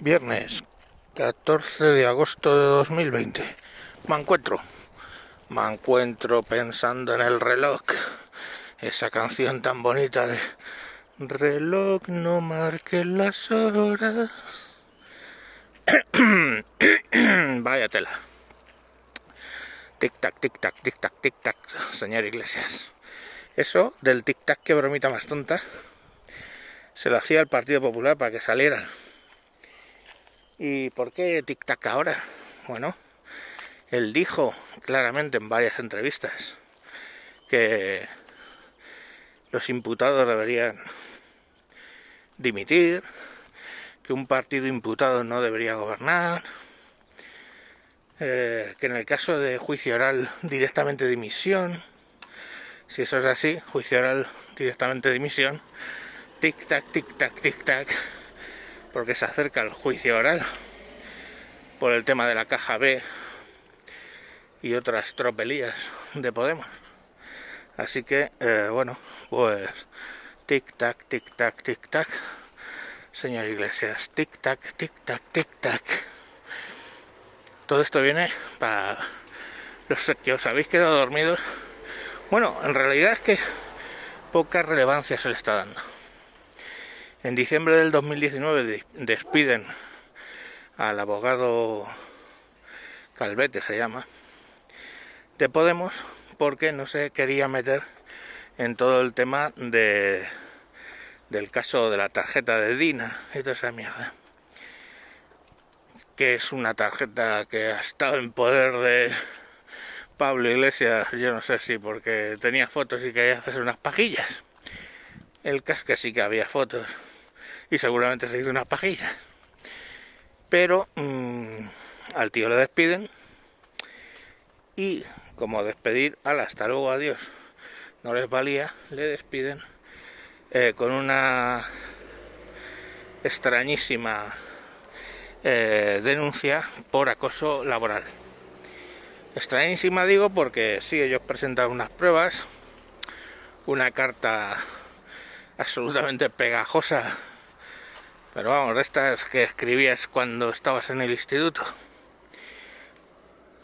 Viernes 14 de agosto de 2020. Me encuentro. Me encuentro pensando en el reloj. Esa canción tan bonita de Reloj no marque las horas. Vaya tela. Tic tac, tic tac, tic tac, tic tac, señor Iglesias. Eso del tic tac, que bromita más tonta, se lo hacía el Partido Popular para que salieran ¿Y por qué tic-tac ahora? Bueno, él dijo claramente en varias entrevistas que los imputados deberían dimitir, que un partido imputado no debería gobernar, eh, que en el caso de juicio oral directamente dimisión, si eso es así, juicio oral directamente dimisión, tic-tac, tic-tac, tic-tac porque se acerca el juicio oral por el tema de la caja B y otras tropelías de Podemos. Así que, eh, bueno, pues tic-tac, tic-tac, tic-tac, señor Iglesias, tic-tac, tic-tac, tic-tac. Todo esto viene para los que os habéis quedado dormidos. Bueno, en realidad es que poca relevancia se le está dando. En diciembre del 2019 despiden al abogado Calvete, se llama, de Podemos, porque no se quería meter en todo el tema de, del caso de la tarjeta de Dina y toda esa mierda. Que es una tarjeta que ha estado en poder de Pablo Iglesias, yo no sé si porque tenía fotos y quería hacerse unas pajillas. El caso que sí que había fotos y seguramente se hizo unas pajillas. Pero mm, al tío le despiden y como despedir al hasta luego adiós no les valía, le despiden eh, con una extrañísima eh, denuncia por acoso laboral. Extrañísima digo porque sí, ellos presentan unas pruebas, una carta absolutamente pegajosa pero vamos, de estas que escribías cuando estabas en el instituto.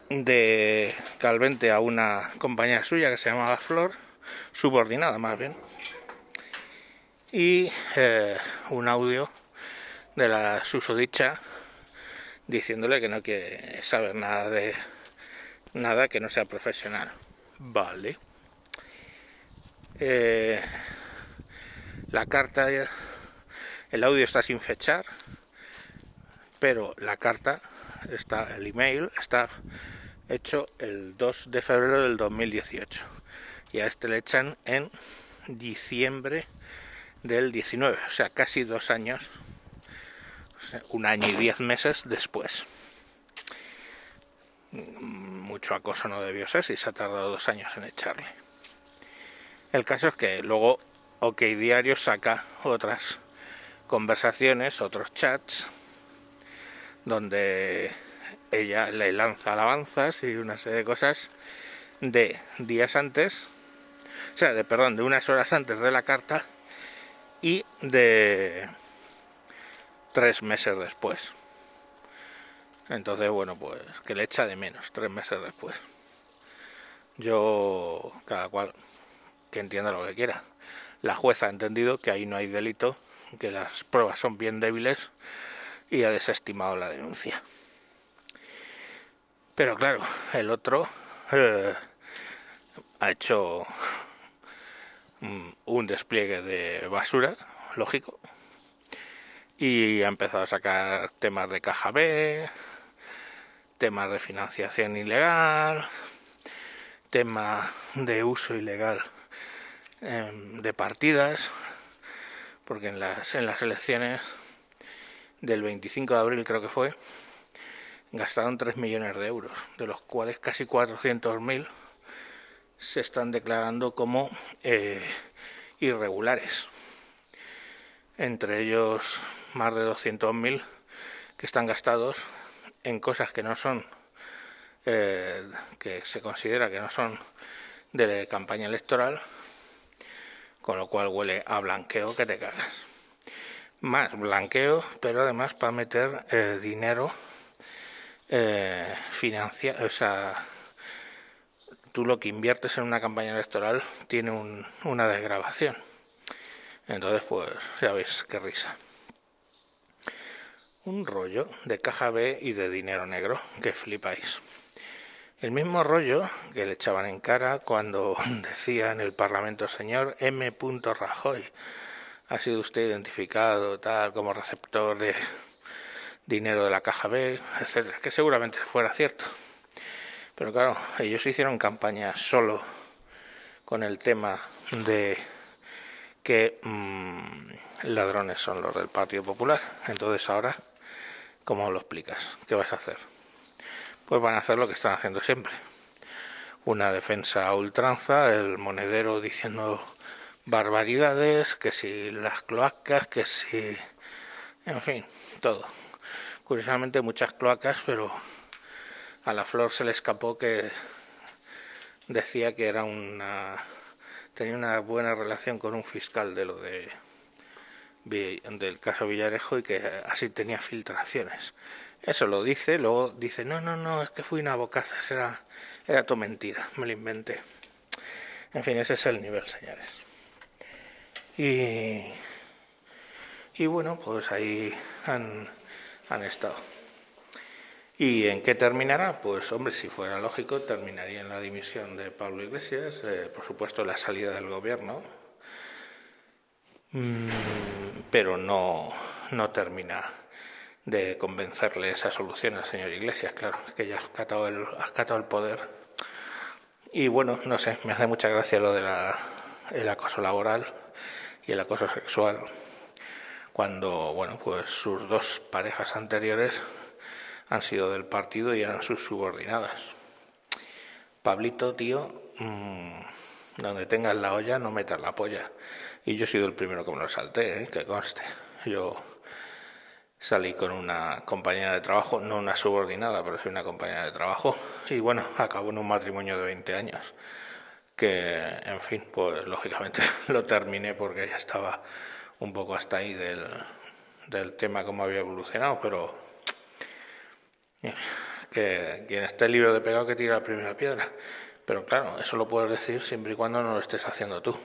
De Calvente a una compañera suya que se llamaba Flor, subordinada más bien. Y eh, un audio de la susodicha diciéndole que no quiere saber nada de nada que no sea profesional. Vale. Eh, la carta el audio está sin fechar, pero la carta, está, el email está hecho el 2 de febrero del 2018 y a este le echan en diciembre del 19, o sea, casi dos años, un año y diez meses después. Mucho acoso no debió ser si se ha tardado dos años en echarle. El caso es que luego OK Diario saca otras conversaciones, otros chats, donde ella le lanza alabanzas y una serie de cosas de días antes, o sea, de perdón, de unas horas antes de la carta y de tres meses después. Entonces, bueno, pues que le echa de menos tres meses después. Yo, cada cual que entienda lo que quiera. La jueza ha entendido que ahí no hay delito que las pruebas son bien débiles y ha desestimado la denuncia. Pero claro, el otro eh, ha hecho un despliegue de basura, lógico, y ha empezado a sacar temas de caja B, temas de financiación ilegal, tema de uso ilegal em, de partidas, porque en las, en las elecciones del 25 de abril creo que fue, gastaron 3 millones de euros, de los cuales casi 400.000 se están declarando como eh, irregulares. Entre ellos más de 200.000 que están gastados en cosas que no son, eh, que se considera que no son de campaña electoral con lo cual huele a blanqueo que te cagas. más blanqueo, pero además para meter eh, dinero eh, financia, o sea, tú lo que inviertes en una campaña electoral tiene un, una desgrabación. Entonces, pues ya veis qué risa. Un rollo de caja B y de dinero negro, que flipáis. El mismo rollo que le echaban en cara cuando decía en el Parlamento, señor M. Rajoy, ha sido usted identificado tal como receptor de dinero de la caja B, etcétera, que seguramente fuera cierto. Pero claro, ellos hicieron campaña solo con el tema de que mmm, ladrones son los del Partido Popular. Entonces ahora, ¿cómo lo explicas? ¿Qué vas a hacer? Pues van a hacer lo que están haciendo siempre. Una defensa a ultranza, el monedero diciendo barbaridades, que si las cloacas, que si... En fin, todo. Curiosamente muchas cloacas, pero a la flor se le escapó que decía que era una... tenía una buena relación con un fiscal de lo de del caso Villarejo y que así tenía filtraciones. Eso lo dice, luego dice, no, no, no, es que fui una bocaza, era, era todo mentira, me lo inventé. En fin, ese es el nivel, señores. Y, y bueno, pues ahí han, han estado. ¿Y en qué terminará? Pues hombre, si fuera lógico, terminaría en la dimisión de Pablo Iglesias, eh, por supuesto la salida del gobierno, mm, pero no, no termina de convencerle esa solución al señor Iglesias, claro, que ya ha catado el, ha catado el poder. Y bueno, no sé, me hace mucha gracia lo del el acoso laboral y el acoso sexual cuando bueno pues sus dos parejas anteriores han sido del partido y eran sus subordinadas Pablito tío mmm, donde tengas la olla no metas la polla y yo he sido el primero que me lo salté ¿eh? que conste yo salí con una compañera de trabajo no una subordinada pero sí una compañera de trabajo y bueno acabó en un matrimonio de 20 años que, en fin, pues lógicamente lo terminé porque ya estaba un poco hasta ahí del, del tema cómo había evolucionado, pero que quien esté libre de pecado que tira la primera piedra. Pero claro, eso lo puedes decir siempre y cuando no lo estés haciendo tú.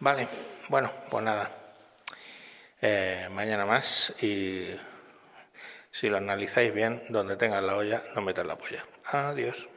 Vale, bueno, pues nada. Eh, mañana más y si lo analizáis bien, donde tengas la olla, no metas la polla. Adiós.